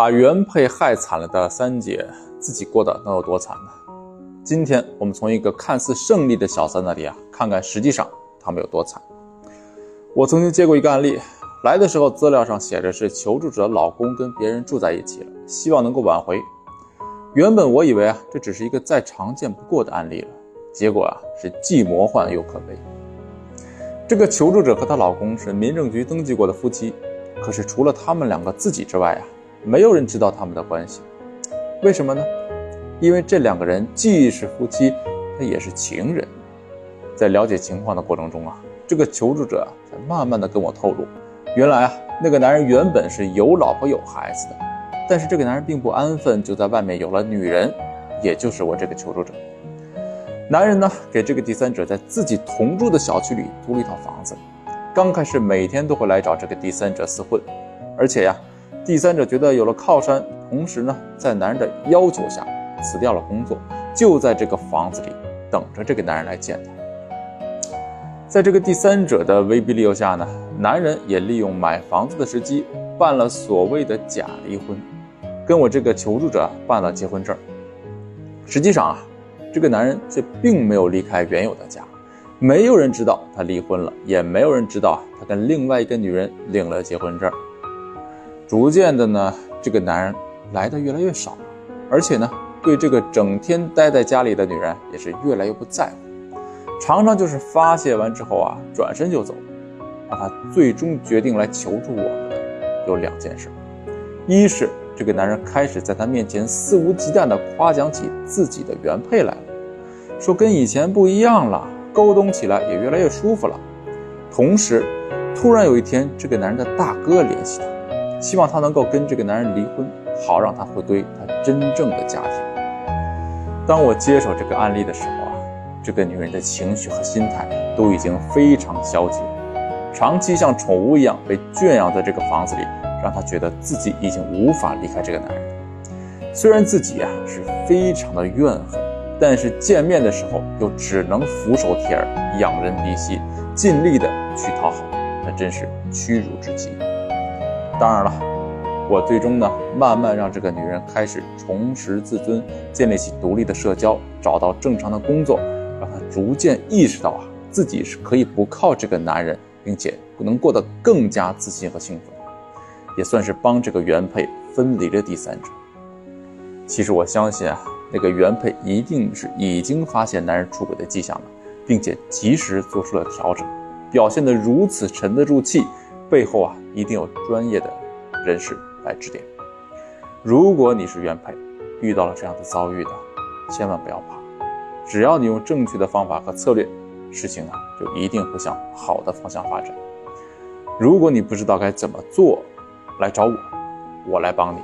把原配害惨了的三姐，自己过得能有多惨呢？今天我们从一个看似胜利的小三那里啊，看看实际上他们有多惨。我曾经接过一个案例，来的时候资料上写着是求助者老公跟别人住在一起了，希望能够挽回。原本我以为啊，这只是一个再常见不过的案例了，结果啊是既魔幻又可悲。这个求助者和她老公是民政局登记过的夫妻，可是除了他们两个自己之外啊，没有人知道他们的关系。为什么呢？因为这两个人既是夫妻，他也是情人。在了解情况的过程中啊，这个求助者才慢慢的跟我透露，原来啊，那个男人原本是有老婆有孩子的，但是这个男人并不安分，就在外面有了女人，也就是我这个求助者。男人呢，给这个第三者在自己同住的小区里租了一套房子。刚开始每天都会来找这个第三者厮混，而且呀，第三者觉得有了靠山，同时呢，在男人的要求下辞掉了工作，就在这个房子里等着这个男人来见他。在这个第三者的威逼利诱下呢，男人也利用买房子的时机办了所谓的假离婚，跟我这个求助者办了结婚证。实际上啊。这个男人却并没有离开原有的家，没有人知道他离婚了，也没有人知道他跟另外一个女人领了结婚证。逐渐的呢，这个男人来的越来越少，而且呢，对这个整天待在家里的女人也是越来越不在乎，常常就是发泄完之后啊，转身就走。让他最终决定来求助我们的有两件事，一是。这个男人开始在他面前肆无忌惮地夸奖起自己的原配来了，说跟以前不一样了，沟通起来也越来越舒服了。同时，突然有一天，这个男人的大哥联系他，希望她能够跟这个男人离婚，好让他回归他真正的家庭。当我接手这个案例的时候啊，这个女人的情绪和心态都已经非常消极，长期像宠物一样被圈养在这个房子里。让她觉得自己已经无法离开这个男人，虽然自己啊是非常的怨恨，但是见面的时候又只能俯首帖耳、仰人鼻息，尽力的去讨好，那真是屈辱至极。当然了，我最终呢，慢慢让这个女人开始重拾自尊，建立起独立的社交，找到正常的工作，让她逐渐意识到啊，自己是可以不靠这个男人，并且能过得更加自信和幸福。也算是帮这个原配分离了第三者。其实我相信啊，那个原配一定是已经发现男人出轨的迹象了，并且及时做出了调整，表现得如此沉得住气，背后啊一定有专业的人士来指点。如果你是原配，遇到了这样的遭遇的，千万不要怕，只要你用正确的方法和策略，事情啊就一定会向好的方向发展。如果你不知道该怎么做，来找我，我来帮你。